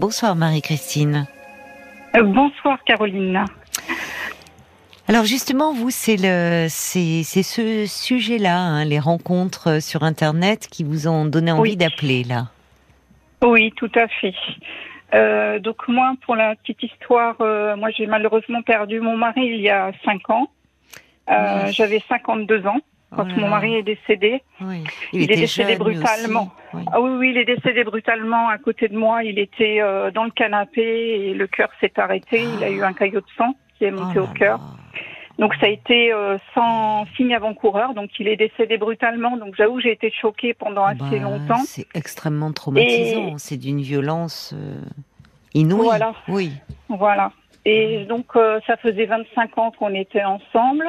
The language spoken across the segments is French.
Bonsoir Marie-Christine. Euh, bonsoir Caroline. Alors justement, vous, c'est le, c'est, ce sujet-là, hein, les rencontres sur Internet, qui vous ont donné envie d'appeler là. Oui, tout à fait. Euh, donc moi, pour la petite histoire, euh, moi j'ai malheureusement perdu mon mari il y a cinq ans. J'avais 52 ans quand oh mon mari est décédé. Oui. Il, est décédé brutalement. Oui. Ah oui, oui, il est décédé brutalement à côté de moi. Il était euh, dans le canapé et le cœur s'est arrêté. Il a eu un caillot de sang qui est monté oh au cœur. Donc ça a été euh, sans signe avant-coureur. Donc il est décédé brutalement. Donc j'avoue, j'ai été choquée pendant assez bah, longtemps. C'est extrêmement traumatisant. C'est d'une violence euh, inouïe. Voilà. Oui. Voilà. Et donc ça faisait 25 ans qu'on était ensemble.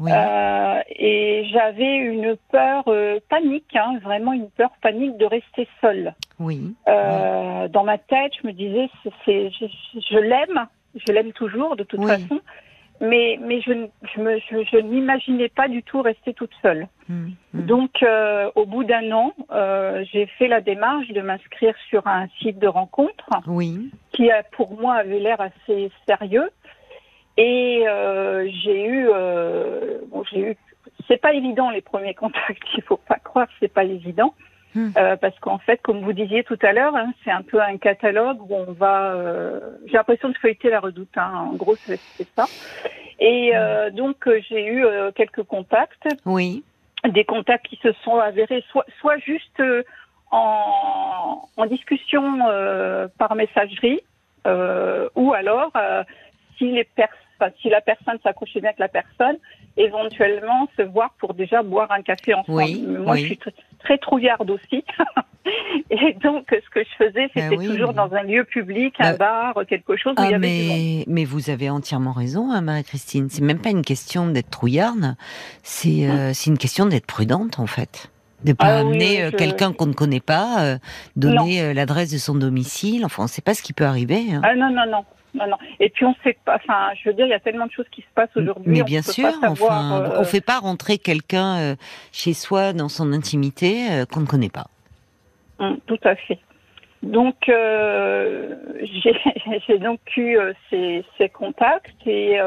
Euh, et j'avais une peur euh, panique, hein, vraiment une peur panique de rester seule. Oui. Euh, dans ma tête, je me disais, c'est, je, je l'aime, je l'aime toujours de toute façon, mais, mais je, je, me, je, je n'imaginais pas du tout rester toute seule. Mmh, mmh. Donc, au bout d'un an, j'ai fait la démarche de m'inscrire sur un site de rencontre oui. qui, a, pour moi, avait l'air assez sérieux. Et euh, j'ai eu, euh, bon, j'ai eu, c'est pas évident les premiers contacts. Il faut pas croire, c'est pas évident. Hmm. Euh, parce qu'en fait, comme vous disiez tout à l'heure, hein, c'est un peu un catalogue où on va. Euh, j'ai l'impression de feuilleter la redoute. Hein, en gros, c'est ça. Et euh, hmm. donc, euh, j'ai eu quelques contacts. Oui. Des contacts qui se sont avérés soit, soit juste en, en, discussion par messagerie, ou alors si les personnes si la personne s'accrochait bien avec la personne, éventuellement se voir pour déjà boire un café ensemble. Oui, Moi, je suis très, trouillarde aussi. Et donc, ce que je faisais, ben c'était toujours dans un lieu public, un bah, bar, quelque chose où ah, il y avait mais, mais vous avez entièrement raison, hein, Marie-Christine. C'est même pas une question d'être trouillarde, c'est euh, une question d'être prudente, en fait de pas ah amener euh, quelqu'un qu'on ne connaît pas, euh, donner l'adresse de son domicile. Enfin, on ne sait pas ce qui peut arriver. Hein. Ah non non non non, non. Et puis on sait pas. Enfin, je veux dire, il y a tellement de choses qui se passent aujourd'hui. Mais bien sûr, enfin, euh... on fait pas rentrer quelqu'un euh, chez soi dans son intimité euh, qu'on ne connaît pas. Hum, tout à fait. Donc euh, j'ai donc eu ces, ces, contacts et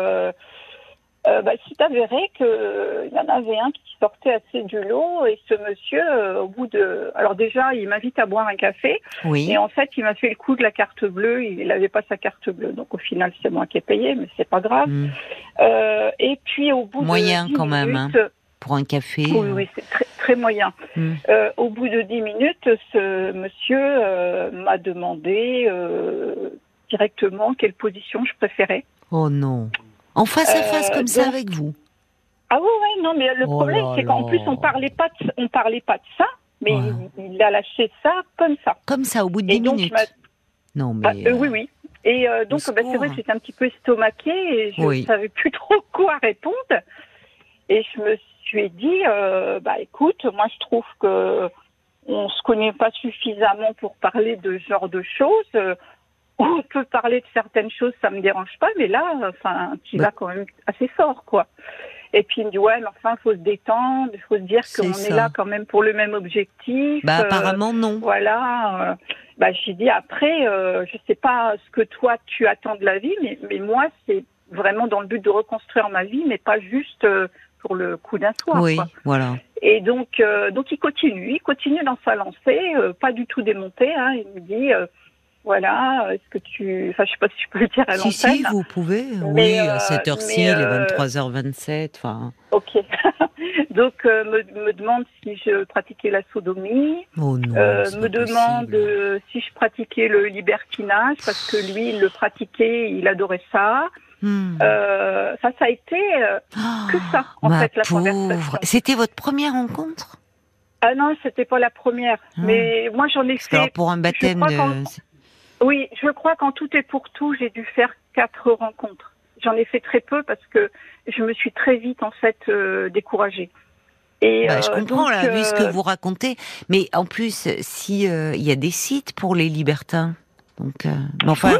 euh, bah, s'est avéré qu'il y en avait un qui sortait assez du lot et ce monsieur, euh, au bout de... Alors déjà, il m'invite à boire un café oui. et en fait, il m'a fait le coup de la carte bleue, il n'avait pas sa carte bleue. Donc au final, c'est moi qui ai payé, mais c'est pas grave. Mm. Euh, et puis au bout moyen de... Moyen quand même, hein, pour un café. Oui, oui, c'est très, très moyen. Mm. Euh, au bout de dix minutes, ce monsieur euh, m'a demandé directement quelle position je préférais. Oh non en face à face comme ça avec vous. Ah oui, oui, non, mais le oh problème, c'est qu'en plus, on parlait pas de, on parlait pas de ça, mais il, a lâché ça comme ça. Comme ça, au bout de 10 minutes. Non, mais... Ah, euh, oui, oui. Et euh, donc, bah, c'est vrai que j'étais un petit peu estomaquée et je ne savais plus trop quoi répondre. Et je me suis dit, euh, bah écoute, moi je trouve que on se connaît pas suffisamment pour parler de ce genre de choses on peut parler de certaines choses, ça me dérange pas, mais là, enfin, tu bah. vas quand même assez fort, quoi. Et puis il me dit ouais, mais enfin, faut se détendre, faut se dire qu'on est, là quand même pour le même objectif. Bah apparemment non. Voilà. Euh, bah j'ai dit après, euh, je sais pas ce que toi tu attends de la vie, mais, mais moi c'est vraiment dans le but de reconstruire ma vie, mais pas juste euh, pour le coup d'un soir. Oui, voilà. Et donc, euh, donc il continue, il continue dans sa lancée, euh, pas du tout démonté. Hein, il me dit, voilà, est-ce que tu. Enfin, je sais pas si je peux le dire à l'antenne. Si, si, vous pouvez. oui, à cette heure-ci, il est 23h27. Enfin. Ok. Donc, euh, me, me, demande si je pratiquais la sodomie. Oh non, euh, me demande euh, si je pratiquais le libertinage, parce que lui, il le pratiquait, il adorait ça. Hmm. Euh, ça, ça a été oh, que ça, en fait, la pauvre. C'était votre première rencontre? Ah non, c'était pas la première. Hmm. Mais moi, j'en ai fait. pour un baptême, oui, je crois qu'en tout et pour tout, j'ai dû faire quatre rencontres. J'en ai fait très peu parce que je me suis très vite en fait euh, découragée. Et bah, je euh, comprends là, vu ce que euh, vous racontez. Mais en plus, si il y a des sites pour les libertins. Donc, enfin,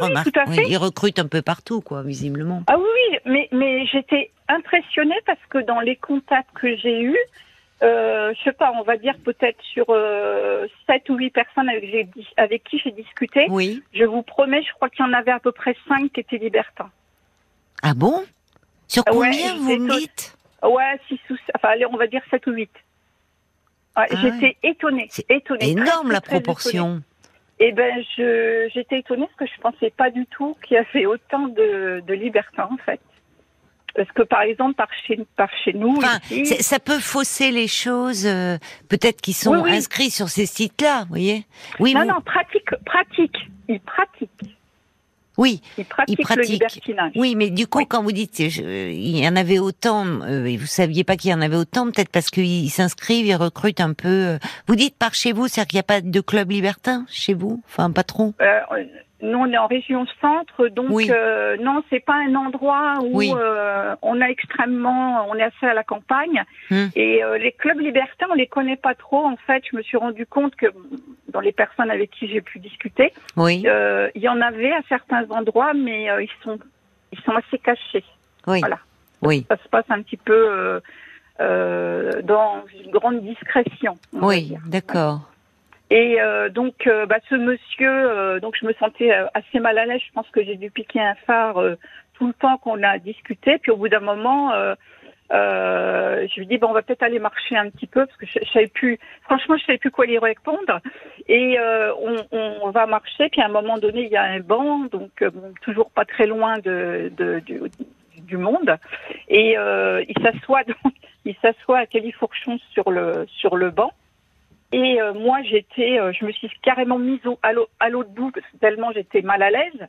ils recrutent un peu partout, quoi, visiblement. Ah oui, mais, mais j'étais impressionnée parce que dans les contacts que j'ai eus, euh, je sais pas, on va dire peut-être sur euh, 7 ou 8 personnes avec, avec qui j'ai discuté. Oui. Je vous promets, je crois qu'il y en avait à peu près 5 qui étaient libertins. Ah bon? Sur combien vous me dites? Ouais, 6 ou enfin allez, on va dire 7 ou 8. Ouais, ah j'étais étonnée, étonnée. énorme la proportion. Eh ben, je, j'étais étonnée parce que je pensais pas du tout qu'il y avait autant de, de libertins, en fait. Parce que par exemple, par chez, par chez nous, ça peut fausser les choses, euh, peut-être qu'ils sont inscrits sur ces sites-là, vous voyez Oui. Non, non, pratique, pratique. Ils pratiquent. Oui, il pratique, le libertinage. Oui, mais du coup, quand vous dites il y en avait autant, euh, et vous saviez pas qu'il y en avait autant, peut-être parce qu'ils s'inscrivent, ils recrutent un peu. Euh, vous dites par chez vous, c'est-à-dire qu'il n'y a pas de club libertin chez vous, enfin pas trop. Euh, nous, on est en région centre, donc euh, non, c'est pas un endroit où euh, on a extrêmement, on est assez à la campagne. Hmm. Et euh, les clubs libertins, on les connaît pas trop. En fait, je me suis rendu compte que dans les personnes avec qui j'ai pu discuter, oui. il y en avait à certains endroits, mais ils sont, ils sont assez cachés. Oui. Voilà. Oui. Ça se passe un petit peu dans une grande discrétion. Oui, d'accord. Et euh, donc, euh, bah, ce monsieur, euh, donc je me sentais assez mal à l'aise. Je pense que j'ai dû piquer un phare tout le temps qu'on a discuté. Puis au bout d'un moment, je lui dis bon, on va peut-être aller marcher un petit peu parce que je, je, savais plus. Franchement, je savais plus quoi lui répondre. Et on, on, va marcher. Puis à un moment donné, il y a un banc, donc toujours pas très loin de, de du, du, monde. Et il s'assoit il s'assoit à califourchon sur le sur le banc. Et euh, moi, j'étais, euh, je me suis carrément mise au, à l'autre bout tellement j'étais mal à l'aise.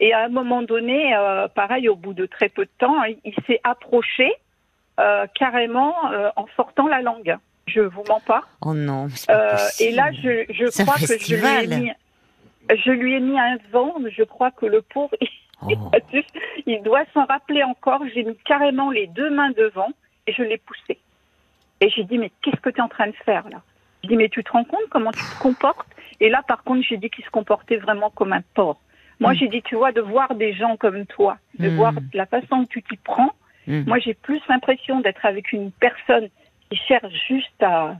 Et à un moment donné, euh, pareil, au bout de très peu de temps, il, s'est approché carrément en sortant la langue. Je vous mens pas. Oh non. et là, je, je crois que je lui, ai mis, je lui ai mis un vent. Je crois que le pauvre, oh. il doit s'en rappeler encore. J'ai mis carrément les deux mains devant et je l'ai poussé. Et j'ai dit mais qu'est-ce que tu es en train de faire là? Je dis, mais tu te rends compte comment tu te comportes Et là, par contre, j'ai dit qu'il se comportait vraiment comme un porc. Moi, mm. j'ai dit, tu vois, de voir des gens comme toi, de mm. voir la façon que tu t'y prends, mm. moi, j'ai plus l'impression d'être avec une personne qui cherche juste à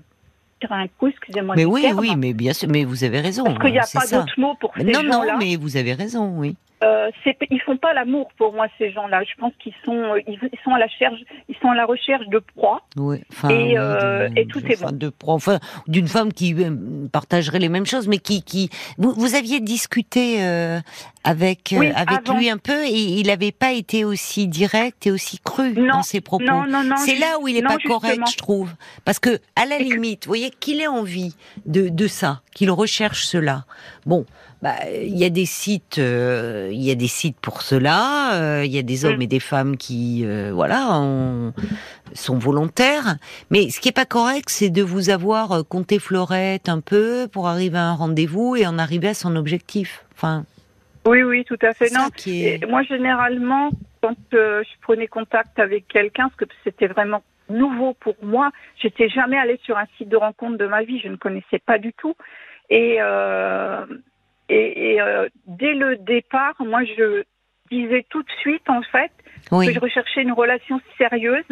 tirer un coup, excusez-moi. Mais oui, oui, mais bien sûr, mais vous avez raison. Parce qu'il n'y a pas d'autre mot pour ces gens-là. Non, non, mais vous avez raison, oui euh, ils font pas l'amour pour moi ces gens-là. Je pense qu'ils sont euh, ils, sont à la recherche ils sont à la recherche de proie. Oui, enfin, et, euh, et tout est bon. De proie, enfin d'une femme qui euh, partagerait les mêmes choses, mais qui qui vous, vous aviez discuté euh, avec oui, avec lui un peu et il n'avait pas été aussi direct et aussi cru dans ses propos. Non, non, non. C'est là où il est pas correct, je trouve, parce que à la limite, vous voyez qu'il ait envie de de ça, qu'il recherche cela. Bon bah, il y a des sites, euh, il y a des sites pour cela. Euh, il y a des hommes mm. et des femmes qui, euh, voilà, sont volontaires. Mais ce qui est pas correct, c'est de vous avoir compté Florette un peu pour arriver à un rendez-vous et en arriver à son objectif. Enfin. Oui, oui, tout à fait. Non. moi, généralement, quand je prenais contact avec quelqu'un, parce que c'était vraiment nouveau pour moi, j'étais jamais allée sur un site de rencontre de ma vie, je ne connaissais pas du tout. Et et, et euh, dès le départ, moi, je disais tout de suite, en fait, que je recherchais une relation sérieuse.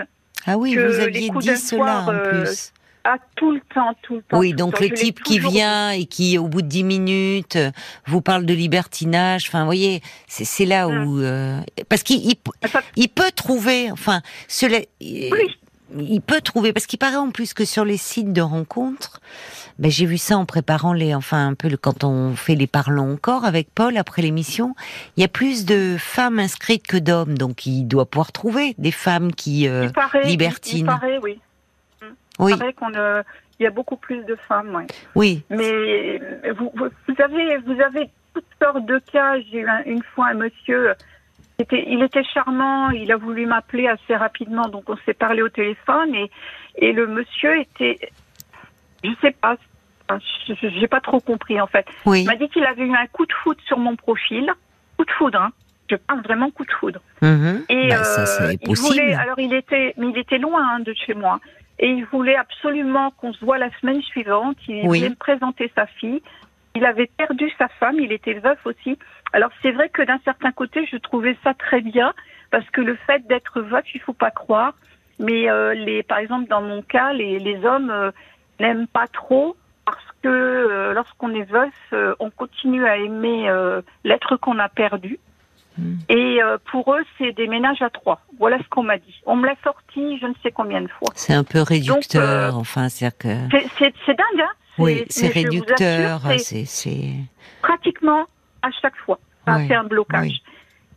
Ah oui, vous aviez dit cela en euh, plus. Ah, tout le temps, tout le temps. Oui, donc le type qui vient et qui, au bout de dix minutes, vous parle de libertinage. Enfin, vous voyez, c'est là où... Hum. Euh, parce qu'il il, peut trouver, enfin, cela, oui. Il peut trouver, parce qu'il paraît en plus que sur les sites de rencontres, ben, j'ai vu ça en préparant les, enfin un peu quand on fait les parlons encore avec Paul après l'émission. Il y a plus de femmes inscrites que d'hommes, donc il doit pouvoir trouver des femmes qui euh, libertinent. Il, paraît, oui. Oui. Il paraît qu'on il y a beaucoup plus de femmes, oui. Oui. Mais vous, vous, avez, vous avez toutes sortes de cas. J'ai eu une fois un monsieur. Était, il était charmant, il a voulu m'appeler assez rapidement, donc on s'est parlé au téléphone et, et le monsieur était je sais pas. J'ai pas trop compris en fait. Il m'a dit qu'il avait eu un coup de foudre sur mon profil. Coup de foudre, hein. Je parle vraiment coup de foudre. Mm-hmm. Et bah, ça, euh, il voulait, alors il était, mais il était loin hein, de chez moi. Et il voulait absolument qu'on se voit la semaine suivante. Il voulait me présenter sa fille. Il avait perdu sa femme, il était veuf aussi. Alors c'est vrai que d'un certain côté, je trouvais ça très bien parce que le fait d'être veuf, il faut pas croire, Mais les, par exemple, dans mon cas, les, les hommes n'aiment pas trop parce que lorsqu'on est veuf, on continue à aimer l'être qu'on a perdu. Hmm. Et pour eux, c'est des ménages à trois. Voilà ce qu'on m'a dit. On me l'a sorti je ne sais combien de fois. C'est un peu réducteur, enfin, c'est que... C'est dingue, hein Oui, c'est réducteur. C'est pratiquement à chaque fois. Ça fait un blocage.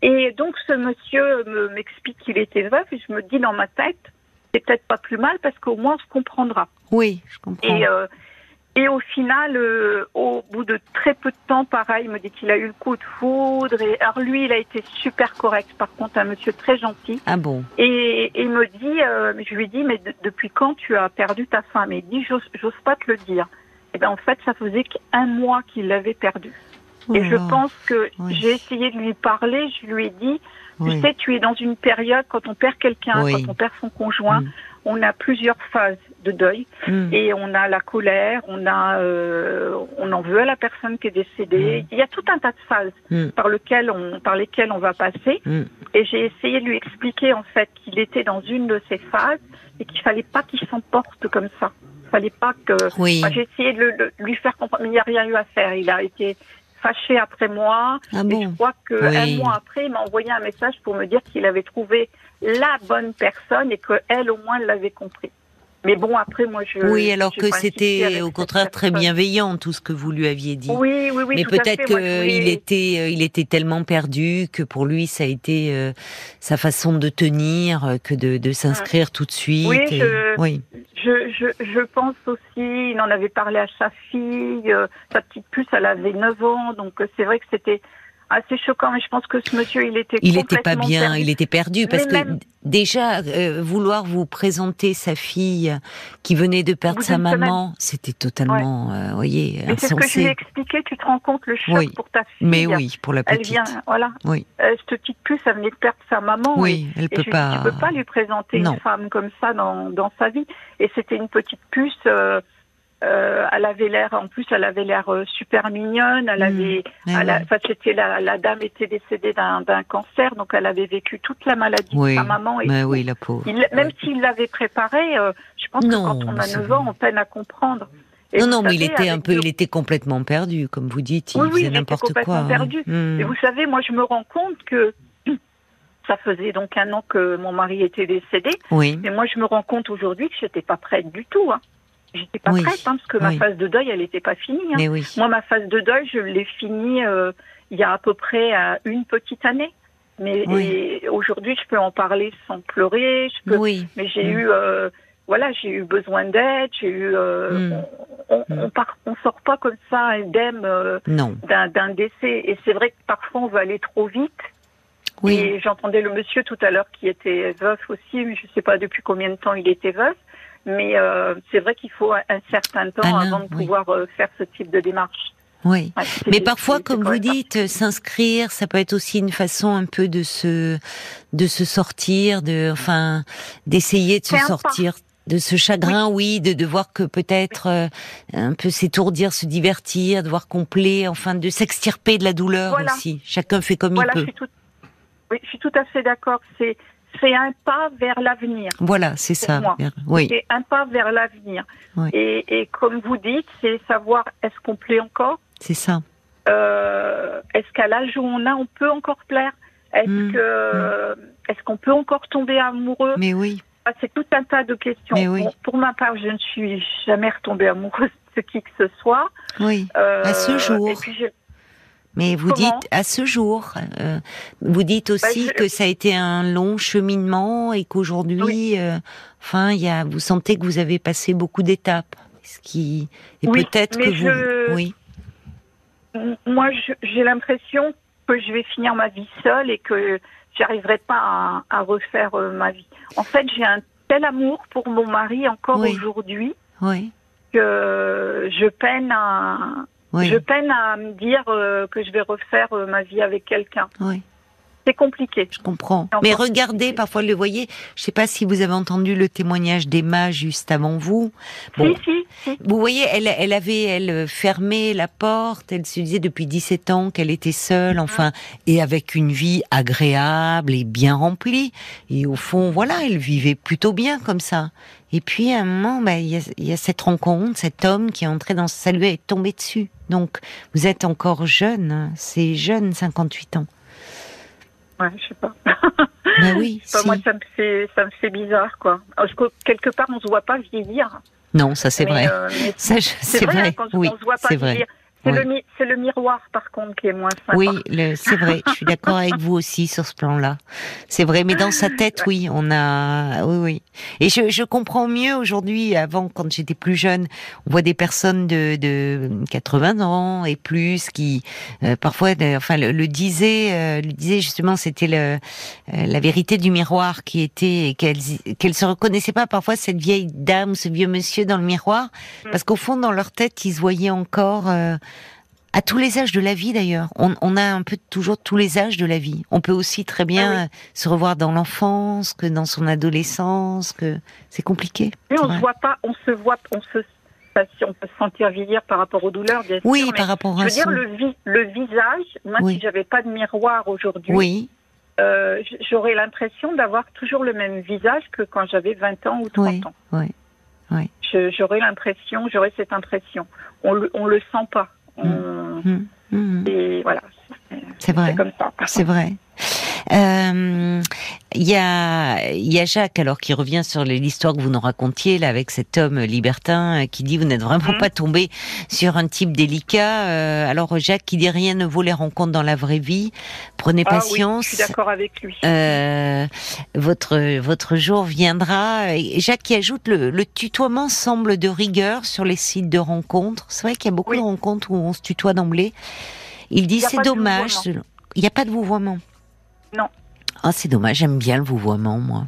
Et donc ce monsieur m'explique qu'il était veuf et je me dis dans ma tête, c'est peut-être pas plus mal parce qu'au moins on se comprendra. Oui, je comprends. Et, euh, et au final, euh, au bout de très peu de temps, pareil, il me dit qu'il a eu le coup de foudre. Et alors lui, il a été super correct. Par contre, un monsieur très gentil. Ah bon? Et, il me dit, euh, je lui dis, mais depuis quand tu as perdu ta femme? Et il dit, j'ose pas te le dire. Et ben en fait, ça faisait qu'un mois qu'il l'avait perdue. Et je pense que j'ai essayé de lui parler, je lui ai dit, tu sais, tu es dans une période, quand on perd quelqu'un, quand on perd son conjoint, mm. on a plusieurs phases de deuil mm. et on a la colère, on a, euh, on en veut à la personne qui est décédée. Mm. Il y a tout un tas de phases par lesquelles on, par lesquelles on va passer. Et j'ai essayé de lui expliquer en fait qu'il était dans une de ces phases et qu'il fallait pas qu'il s'emporte comme ça. Il fallait pas que. j'ai essayé de, de, lui faire comprendre, mais il n'y a rien eu à faire. Il a été fâché après moi. Ah et je crois qu'un mois après, il m'a envoyé un message pour me dire qu'il avait trouvé la bonne personne et qu'elle, au moins, l'avait compris. Mais bon, après, moi, je. Oui, alors que c'était au contraire très bienveillant tout ce que vous lui aviez dit. Oui, oui, oui. Mais peut-être qu'il était, euh, il était tellement perdu que pour lui, ça a été euh, sa façon de tenir euh, que de, de s'inscrire tout de suite. Oui, je, oui. Je, je, je, pense aussi, il en avait parlé à sa fille, sa petite puce, elle avait 9 ans, donc c'est vrai que c'était assez choquant. Mais je pense que ce monsieur, il était il n'était pas bien, il était perdu parce que déjà euh, vouloir vous présenter sa fille qui venait de perdre sa maman, c'était totalement, euh, voyez, insensé. C'est ce que je lui ai expliqué. Tu te rends compte le choc pour ta fille. Mais oui, pour la petite. Elle vient, voilà. Oui. Euh, cette petite puce, elle venait de perdre sa maman. Oui, elle peut pas. Tu peux pas lui présenter une femme comme ça dans dans sa vie. Et c'était une petite puce. Euh, elle avait l'air, en plus, elle avait l'air euh, super mignonne. Elle avait, mmh. enfin, c'était la, la, dame était décédée d'un cancer, donc elle avait vécu toute la maladie de sa maman. Et oui, la pauvre. même s'il l'avait préparée, euh, je pense que quand on a 9 ans, on peine à comprendre. non, non, mais il était un peu, il était complètement perdu, comme vous dites, il faisait n'importe quoi. Hein. perdu. Mmh. Et vous savez, moi, je me rends compte que ça faisait donc un an que mon mari était décédé. Oui. Mais moi, je me rends compte aujourd'hui que j'étais pas prête du tout. Hein. J'étais pas prête, hein, parce que ma phase de deuil, elle n'était pas finie. Hein. Moi, ma phase de deuil, je l'ai finie euh, il y a à peu près euh, une petite année. Mais aujourd'hui, je peux en parler sans pleurer. Je peux, Mais j'ai mm. eu, euh, voilà, j'ai eu besoin d'aide. J'ai eu, mm. on, on, mm. on, sort pas comme ça indemne d'un décès. Et c'est vrai que parfois on veut aller trop vite. Oui. Et j'entendais le monsieur tout à l'heure qui était veuf aussi, mais je sais pas depuis combien de temps il était veuf. Mais euh, c'est vrai qu'il faut un certain temps avant de pouvoir euh, faire ce type de démarche. Oui, mais parfois, comme vous dites, s'inscrire, ça peut être aussi une façon un peu de se, de se sortir, de, enfin, d'essayer de se sortir de ce chagrin, oui, de, de voir que peut-être euh, un peu s'étourdir, se divertir, de voir complet, enfin, de s'extirper de la douleur aussi. Chacun fait comme il peut. oui, je suis tout à fait d'accord. C'est c'est un pas vers l'avenir. Voilà, c'est ça. Oui. C'est un pas vers l'avenir. Et, et, comme vous dites, c'est savoir est-ce qu'on plaît encore C'est ça. Euh, est-ce qu'à l'âge où on a, on peut encore plaire Est-ce mmh. que mmh. est-ce qu'on peut encore tomber amoureux Mais oui. Ah, c'est tout un tas de questions. oui. pour ma part, je ne suis jamais retombée amoureuse de qui que ce soit. Oui. Euh, à ce jour. Et puis mais vous dites à ce jour, euh, vous dites aussi bah, que ça a été un long cheminement et qu'aujourd'hui, euh, enfin, il y a, vous sentez que vous avez passé beaucoup d'étapes, ce qui et peut-être que vous, oui. Moi, j'ai l'impression que je vais finir ma vie seule et que j'arriverai pas à, refaire euh, ma vie. En fait, j'ai un tel amour pour mon mari encore aujourd'hui oui. que je peine à je peine à me dire euh, que je vais refaire euh, ma vie avec quelqu'un. Oui. c'est compliqué. Je comprends. Mais regardez, parfois le voyez. Je ne sais pas si vous avez entendu le témoignage d'Emma juste avant vous. Bon, si, si, Vous voyez, elle, elle avait elle fermé la porte. Elle se disait depuis 17 ans qu'elle était seule, enfin, et avec une vie agréable et bien remplie. Et au fond, voilà, elle vivait plutôt bien comme ça. Et puis à un moment, bah, il y, a, cette rencontre, cet homme qui est entré dans sa lui est tombé dessus. Donc vous êtes encore jeune, hein. c'est jeune, 58 ans. Ouais, je sais pas. Ben oui. Moi, ça me fait, ça me fait bizarre, quoi. Parce que quelque part, on se voit pas vieillir. Non, ça c'est vrai. Euh, c'est vrai. vrai. Quand oui, on se voit pas vieillir. C'est le, miroir, par contre, qui est moins sympa. Oui, c'est vrai. Je suis d'accord avec vous aussi sur ce plan-là. C'est vrai, mais dans sa tête, oui, on a, oui, oui. Et je, je comprends mieux aujourd'hui. Avant, quand j'étais plus jeune, on voit des personnes de, de 80 ans et plus qui, euh, parfois, enfin, le, disaient, euh, le disaient justement, c'était le, euh, la vérité du miroir qui était qu'elle qu'elle se reconnaissait pas parfois cette vieille dame, ce vieux monsieur dans le miroir, mm. parce qu'au fond, dans leur tête, ils se voyaient encore à tous les âges de la vie d'ailleurs. On, a un peu toujours tous les âges de la vie. On peut aussi très bien ah se revoir dans l'enfance, que dans son adolescence, que c'est compliqué. Mais on se voit pas, on se voit, on se on peut se sentir vieillir par rapport aux douleurs, bien oui, sûr. Oui, par rapport à Je veux dire, le, le visage, moi, si j'avais pas de miroir aujourd'hui, oui. Euh, j'aurais l'impression d'avoir toujours le même visage que quand j'avais 20 ans ou 30 ans. Oui, oui. J'aurais l'impression, j'aurais cette impression. On le, on le sent pas. Mmh. Mmh. Mmh. Et voilà. C'est vrai. C'est vrai. Euh, il y a, y a Jacques alors qui revient sur l'histoire que vous nous racontiez là avec cet homme libertin euh, qui dit vous n'êtes vraiment mhm. pas tombé sur un type délicat. Euh, alors Jacques qui dit rien ne vaut les rencontres dans la vraie vie. Prenez ah patience. je suis d'accord avec lui. votre votre jour viendra. Et Jacques qui ajoute le, le, tutoiement semble de rigueur sur les sites de rencontres. C'est vrai qu'il y a beaucoup de rencontres où on se tutoie d'emblée. Il dit c'est dommage. Il n'y a pas de vouvoiement. Non. Ah, c'est dommage, j'aime bien le vouvoiement, moi.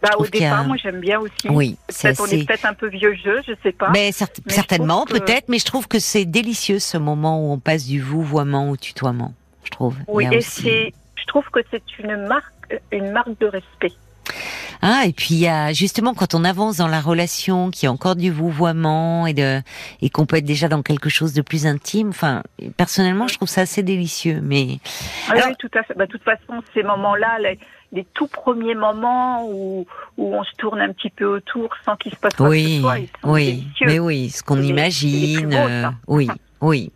Bah, au départ, moi j'aime bien aussi. Oui, c'est on est peut-être un peu vieux jeu, je sais pas. Mais, certainement, peut-être, mais je trouve que c'est délicieux ce moment où on passe du vouvoiement au tutoiement. Je trouve. Oui, et c'est, je trouve que c'est une marque, une marque de respect. Ah, et puis il y a justement quand on avance dans la relation, qu'il y a encore du vouvoiement et de et qu'on peut être déjà dans quelque chose de plus intime. Enfin, personnellement, je trouve ça assez délicieux. Mais ah oui, tout à fait. Bah, de toute façon, ces moments-là, les, tout premiers moments où, où on se tourne un petit peu autour sans qu'il se passe quoi oui, que ce soit, oui, mais oui, ce qu'on imagine, euh, oui. Oui.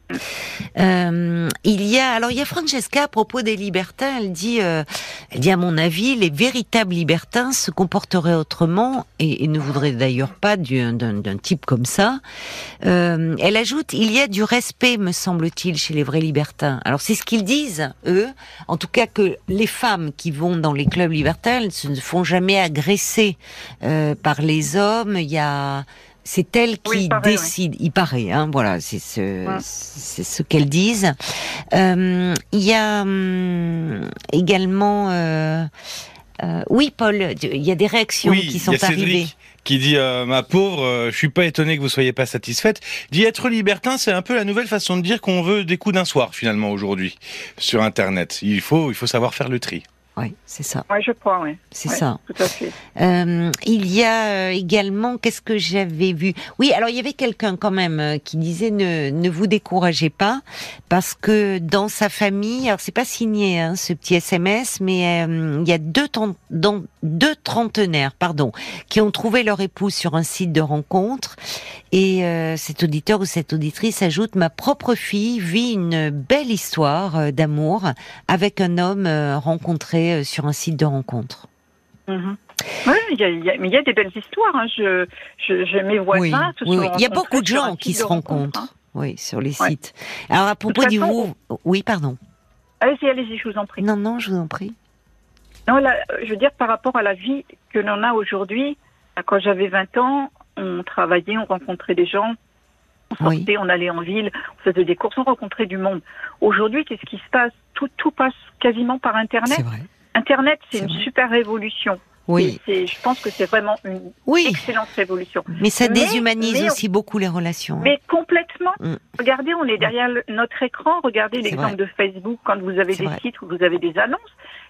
Euh, il y a alors il y a Francesca à propos des libertins. Elle dit, euh, elle dit à mon avis, les véritables libertins se comporteraient autrement et, ne voudraient d'ailleurs pas d'un type comme ça. Euh, elle ajoute, il y a du respect, me semble-t-il, chez les vrais libertins. Alors c'est ce qu'ils disent eux. En tout cas que les femmes qui vont dans les clubs libertins elles se font jamais agresser par les hommes. Il y a c'est elle qui décide. Il paraît, hein, voilà, c'est ce, c'est ce qu'elles disent. Euh, il y a hum, également, euh, euh, oui, Paul, il y a des réactions qui sont y a arrivées. Qui dit ma pauvre, je suis pas étonné que vous soyez pas satisfaite. Dit être libertin, c'est un peu la nouvelle façon de dire qu'on veut des coups d'un soir finalement aujourd'hui sur Internet. Il faut, il faut savoir faire le tri. Oui, c'est ça. Oui, je crois, oui. C'est ça. Tout à fait. Euh, il y a euh, également, qu'est-ce que j'avais vu? Oui, alors il y avait quelqu'un quand même euh, qui disait ne, ne vous découragez pas parce que dans sa famille, alors c'est pas signé hein, ce petit SMS, mais il y a deux, dans, deux trentenaires, pardon, qui ont trouvé leur épouse sur un site de rencontre et cet auditeur ou cette auditrice ajoute ma propre fille vit une belle histoire d'amour avec un homme rencontré euh, sur un site de rencontre. Mhm. Oui, il y, a, des belles histoires. Hein. Je, je, mes voisins. Oui, oui. Il y a beaucoup de gens qui se rencontrent. Hein. Oui, sur les sites. Alors à propos du vous, oui, pardon. Allez-y, allez-y, je vous en prie. Non, non, je vous en prie. Non, je veux dire par rapport à la vie que l'on a aujourd'hui. Quand j'avais 20 ans, on travaillait, on rencontrait des gens, on sortait, on allait en ville, on faisait des courses, on rencontrait du monde. Aujourd'hui, qu'est-ce qui se passe? Tout, tout passe quasiment par Internet. Internet, c'est une super révolution. Oui. je pense que c'est vraiment une excellente révolution. Mais ça déshumanise aussi beaucoup les relations. Hein. Mais complètement. Mm. Regardez, on est derrière notre écran. Regardez l'exemple de Facebook quand vous avez des sites où vous avez des annonces.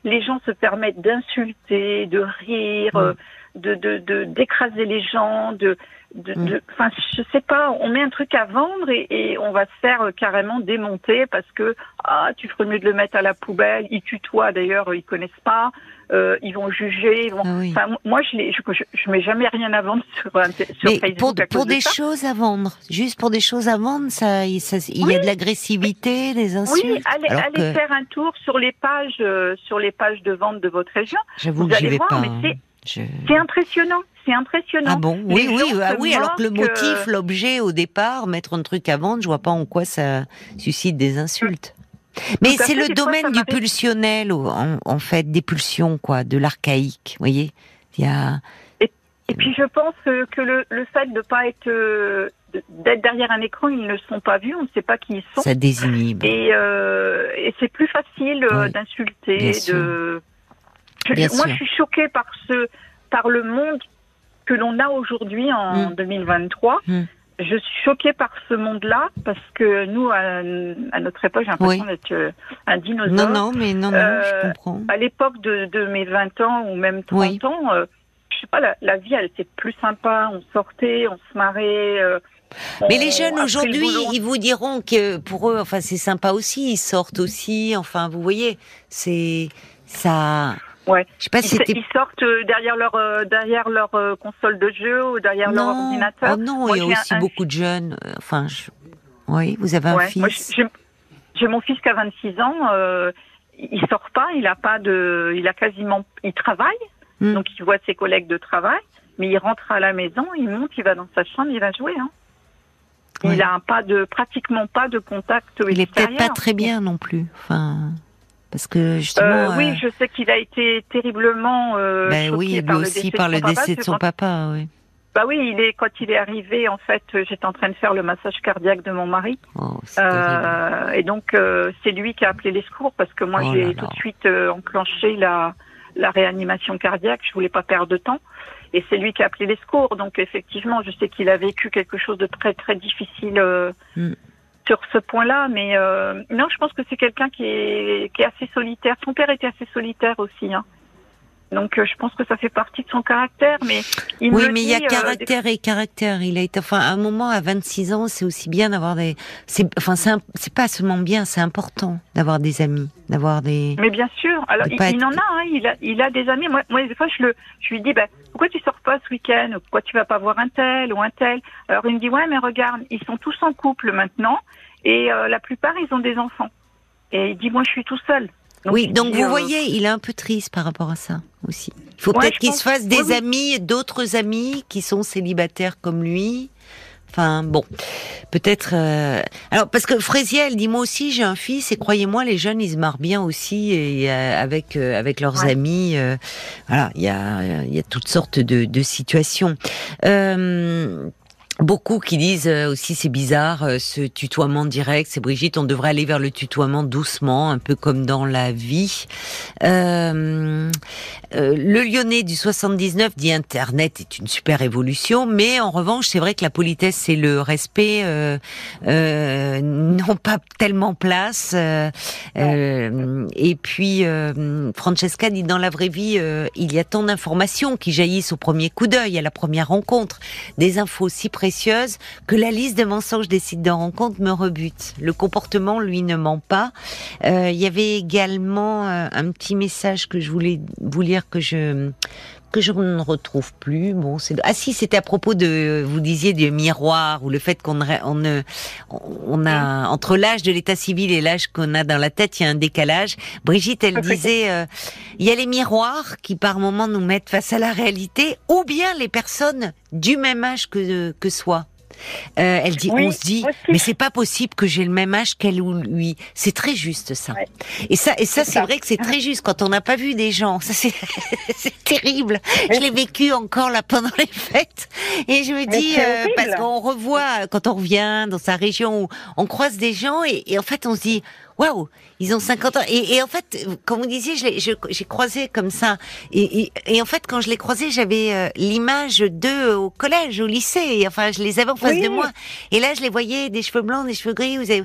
les gens se permettent d'insulter, de rire, mm. De de d'écraser les gens, de Mm. de, enfin, je sais pas, on met un truc à vendre et, et, on va se faire carrément démonter parce que ah, tu ferais mieux de le mettre à la poubelle. Ils tutoient d'ailleurs, ils connaissent pas, euh, ils vont juger. Ils vont... Ah enfin, moi, je, je, je, mets jamais rien à vendre sur, sur Mais Facebook. Pour, pour des choses à vendre, juste pour des choses à vendre, ça, il, y a de l'agressivité, des insultes. Oui, allez, allez faire un tour sur les pages, euh, sur les pages de vente de votre région. J'avoue que j'y vais pas. Mais c'est impressionnant c'est impressionnant. Ah bon Oui, oui, ah oui. Alors que le motif, l'objet au départ, mettre un truc à vendre, je vois pas en quoi ça suscite des insultes. Mais c'est le domaine du pulsionnel, en, fait, des pulsions, quoi, de l'archaïque. Vous voyez Il y a. Et, puis je pense que le, le fait de pas être euh, d'être derrière un écran, ils ne sont pas vus, on ne sait pas qui ils sont. Ça désinhibe. Et, euh, et c'est plus facile euh, d'insulter. De... moi, je suis choquée par ce, par le monde que l'on a aujourd'hui en 2023. Mm. Mm. Je suis choquée par ce monde-là parce que nous, à, notre époque, j'ai l'impression d'être euh, un dinosaure. Non, non, mais non, non, je euh, comprends. À l'époque de, de, mes 20 ans ou même 30 ans, euh, je sais pas, la, la, vie, elle était plus sympa. On sortait, on se marrait. mais les jeunes aujourd'hui, ils vous diront que pour eux, enfin, c'est sympa aussi. Ils sortent aussi. Enfin, vous voyez, c'est ça. Ouais. Je sais pas si ils, sortent euh, derrière leur euh, derrière leur euh, console de jeu ou derrière leur ordinateur. Oh non, il y a aussi beaucoup de jeunes. Enfin, oui, vous avez un fils. J'ai mon fils qui a 26 ans. il sort pas, il a pas de, il a quasiment, il travaille, hmm. donc il voit ses collègues de travail, mais il rentre à la maison, il monte, il va dans sa chambre, il va jouer. Hein. Il a pas de, pratiquement pas de contact. Il est peut-être pas très bien non plus. Enfin. Parce que justement. Euh, oui, euh, je sais qu'il a été terriblement. Euh, ben oui, lui aussi par le décès de son papa, oui. Bah oui, il est quand il est arrivé, en fait, j'étais en train de faire le massage cardiaque de mon mari. Oh, euh, et donc euh, c'est lui qui a appelé les secours parce que moi oh j'ai tout de suite enclenché la la réanimation cardiaque. Je voulais pas perdre de temps. Et c'est lui qui a appelé les secours. Donc effectivement, je sais qu'il a vécu quelque chose de très très difficile. Mm sur ce point-là, mais euh, non, je pense que c'est quelqu'un qui est, assez solitaire. Son père était assez solitaire aussi. Hein. Donc euh, je pense que ça fait partie de son caractère, mais il oui, mais il y a euh, caractère et caractère. Il a été, enfin, à un moment à 26 ans, c'est aussi bien d'avoir des, c'est, enfin, c'est pas seulement bien, c'est important d'avoir des amis, d'avoir des. Mais bien sûr. Alors il, en a, hein, il a, il a des amis. Moi, moi des fois, je le, je lui dis, ben, pourquoi tu sors pas ce week-end? Pourquoi tu vas pas voir un tel ou un tel? Alors il me dit, ouais, mais regarde, ils sont tous en couple maintenant, et euh, la plupart, ils ont des enfants. Et il dit, moi, je suis tout seul oui, donc vous euh, voyez, il est un peu triste par rapport à ça aussi. Il faut peut-être qu'il se fasse des amis, d'autres amis qui sont célibataires comme lui. Enfin bon, peut-être. Euh... Alors parce que Fraisiel dit moi aussi j'ai un fils et croyez-moi les jeunes ils se marrent bien aussi et euh, avec euh, avec leurs amis. voilà, il y a il y a toutes sortes de, de situations. Beaucoup qui disent euh, aussi c'est bizarre euh, ce tutoiement direct. C'est Brigitte, on devrait aller vers le tutoiement doucement, un peu comme dans la vie. Euh, euh, le Lyonnais du 79 dit Internet est une super évolution, mais en revanche c'est vrai que la politesse et le respect n'ont pas tellement place. et puis Francesca dit dans la vraie vie il y a tant d'informations qui jaillissent au premier coup d'œil, à la première rencontre, des infos si que la liste des mensonges des sites de rencontres me rebute. Le comportement, lui, ne ment pas. Euh, il y avait également euh, un petit message que je voulais vous lire que je que je ne retrouve plus. Bon, c'est ah si, c'était à propos de vous disiez du miroir ou le fait qu'on on, on a entre l'âge de l'état civil et l'âge qu'on a dans la tête, il y a un décalage. Brigitte, elle disait euh, il y a les miroirs qui par moment nous mettent face à la réalité ou bien les personnes du même âge que que soi. Euh, elle dit, on se dit, mais c'est pas possible que j'ai le même âge qu'elle ou lui. C'est très juste ça. Et ça, et ça, c'est vrai que c'est très juste quand on n'a pas vu des gens. Ça, c'est, terrible. Je l'ai vécu encore là pendant les fêtes. Et je me dis, euh, parce qu'on revoit quand on revient dans sa région où on croise des gens et, et en fait on se dit, waouh, ils ont 50 ans. Et, et, en fait, comme vous disiez, j'ai croisé comme ça. Et, et, et, en fait, quand je l'ai croisé, j'avais euh, l'image d'eux au collège, au lycée. Enfin, je les avais en face de moi. Et là, je les voyais, des cheveux blancs, des cheveux gris. Vous avez...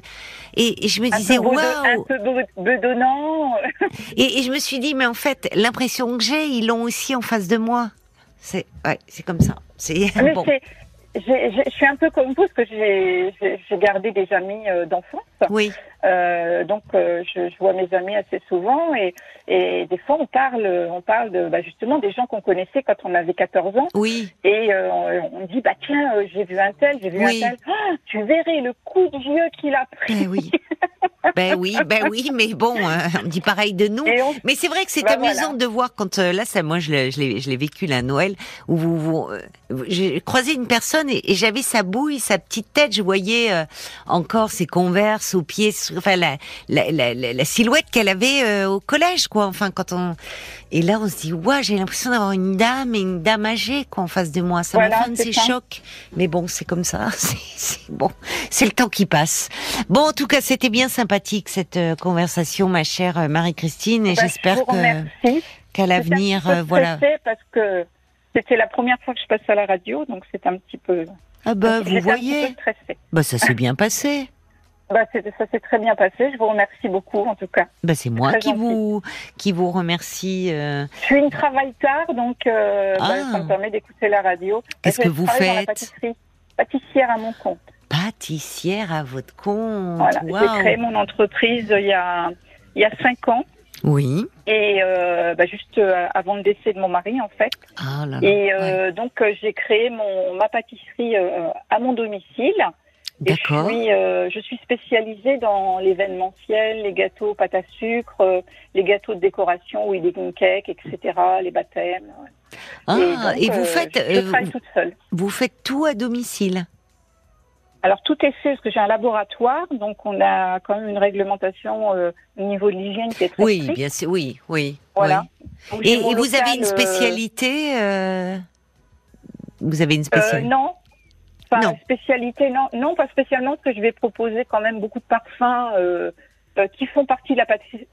et, je me disais, waouh. Un peu bedonnant. et, je me suis dit, mais en fait, l'impression que j'ai, ils l'ont aussi en face de moi. C'est ouais, c'est comme ça. C'est bon je suis un peu comme vous, parce que j'ai gardé des amis euh, d'enfance. Oui. Euh, donc, euh, je, je, vois mes amis assez souvent et, et des fois, on parle, on parle de, bah, justement des gens qu'on connaissait quand on avait 14 ans. Oui. Et euh, on, dit, bah tiens, j'ai vu un tel, j'ai vu un tel. Oh, tu verrais le coup de vieux qu'il a pris. Eh oui. ben oui, ben oui, mais bon, on dit pareil de nous. Mais c'est vrai que c'est bah, amusant de voir quand là, ça, moi, je l'ai vécu la Noël où vous, vous j'ai croisé une personne et, j'avais sa bouille, sa petite tête, je voyais encore ses converses aux pieds enfin la, la, la, la silhouette qu'elle avait euh, au collège, quoi. Enfin, quand on et là, on se dit, ouais, j'ai l'impression d'avoir une dame et une dame âgée quoi en face de moi. Ça voilà, m'a fait un de ces chocs. Mais bon, c'est comme ça. C'est bon, c'est le temps qui passe. Bon, en tout cas, c'était bien sympathique cette euh, conversation, ma chère euh, Marie-Christine, et bah, j'espère que qu'à l'avenir, voilà. Parce que c'était la première fois que je passe à la radio, donc c'est un petit peu. Ah bah, vous voyez. Bah, ça s'est bien passé. Bah, ça s'est très bien passé. Je vous remercie beaucoup, en tout cas. Bah, c'est moi qui vous, qui vous remercie. Euh... Je suis une travail tard, donc euh, bah, ah. ça me permet d'écouter la radio. Qu'est-ce que vous faites? pâtisserie, Pâtissière à mon compte. Pâtissière à votre compte. Voilà. J'ai créé mon entreprise il y a, il y a cinq ans. Oui. Et euh, bah, juste avant le décès de mon mari, en fait. Ah là là. Et donc, j'ai créé mon, ma pâtisserie à mon domicile. D'accord. Je suis, euh, je suis spécialisée dans l'événementiel, les gâteaux pâte à sucre, euh, les gâteaux de décoration, wedding cake, etc., les baptêmes. Ah, et, vous euh, faites, je, travaille toute seule. Vous faites tout à domicile? Alors tout est fait parce que j'ai un laboratoire, donc on a quand même une réglementation au niveau de l'hygiène qui est très Oui, bien sûr, oui, oui. Voilà. Et, et vous avez une spécialité Vous avez une spécialité? Non, non. spécialité, non, non, pas spécialement, parce que je vais proposer quand même beaucoup de parfums euh, euh, qui font partie de la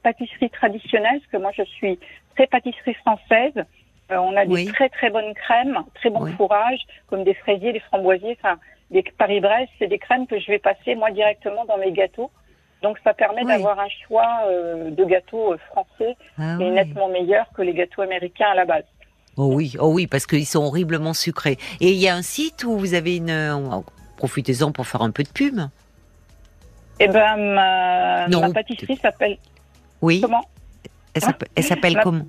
pâtisserie, traditionnelle, parce que moi je suis très pâtisserie française. Euh, on a des très très bonnes crèmes, très bons fourrages, comme des fraisiers, des framboisiers, enfin des Paris-Brest, c'est des crèmes que je vais passer moi directement dans mes gâteaux. Donc ça permet d'avoir un choix de gâteaux français ah, et nettement meilleur que les gâteaux américains à la base. Oh oui, oh oui, parce qu'ils sont horriblement sucrés. Et il y a un site où vous avez une. Euh, profitez-en pour faire un peu de pub. Eh ben, ma, ma pâtisserie s'appelle. Oui. Comment Elle s'appelle comment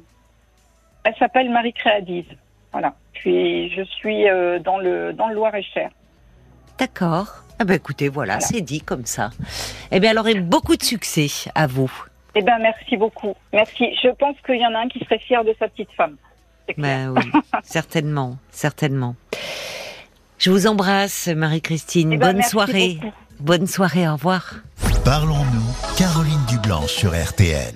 Elle s'appelle Marie Créadise. Voilà. Puis je suis euh, dans le dans le Loir-et-Cher. D'accord. Ah ben écoutez, voilà, c'est dit comme ça. Eh bien, alors, et beaucoup de succès à vous. Eh ben, merci beaucoup. Merci. Je pense qu'il y en a un qui serait fier de sa petite femme. Ben oui, certainement, certainement. Je vous embrasse, Marie-Christine. Eh ben, Bonne soirée. Bonne soirée, au revoir. Parlons-nous, Caroline Dublanche sur RTL.